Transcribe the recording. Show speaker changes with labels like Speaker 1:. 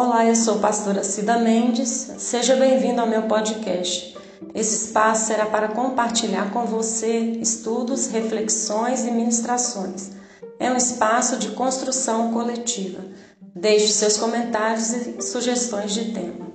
Speaker 1: Olá, eu sou a pastora Cida Mendes. Seja bem-vindo ao meu podcast. Esse espaço será para compartilhar com você estudos, reflexões e ministrações. É um espaço de construção coletiva. Deixe seus comentários e sugestões de tema.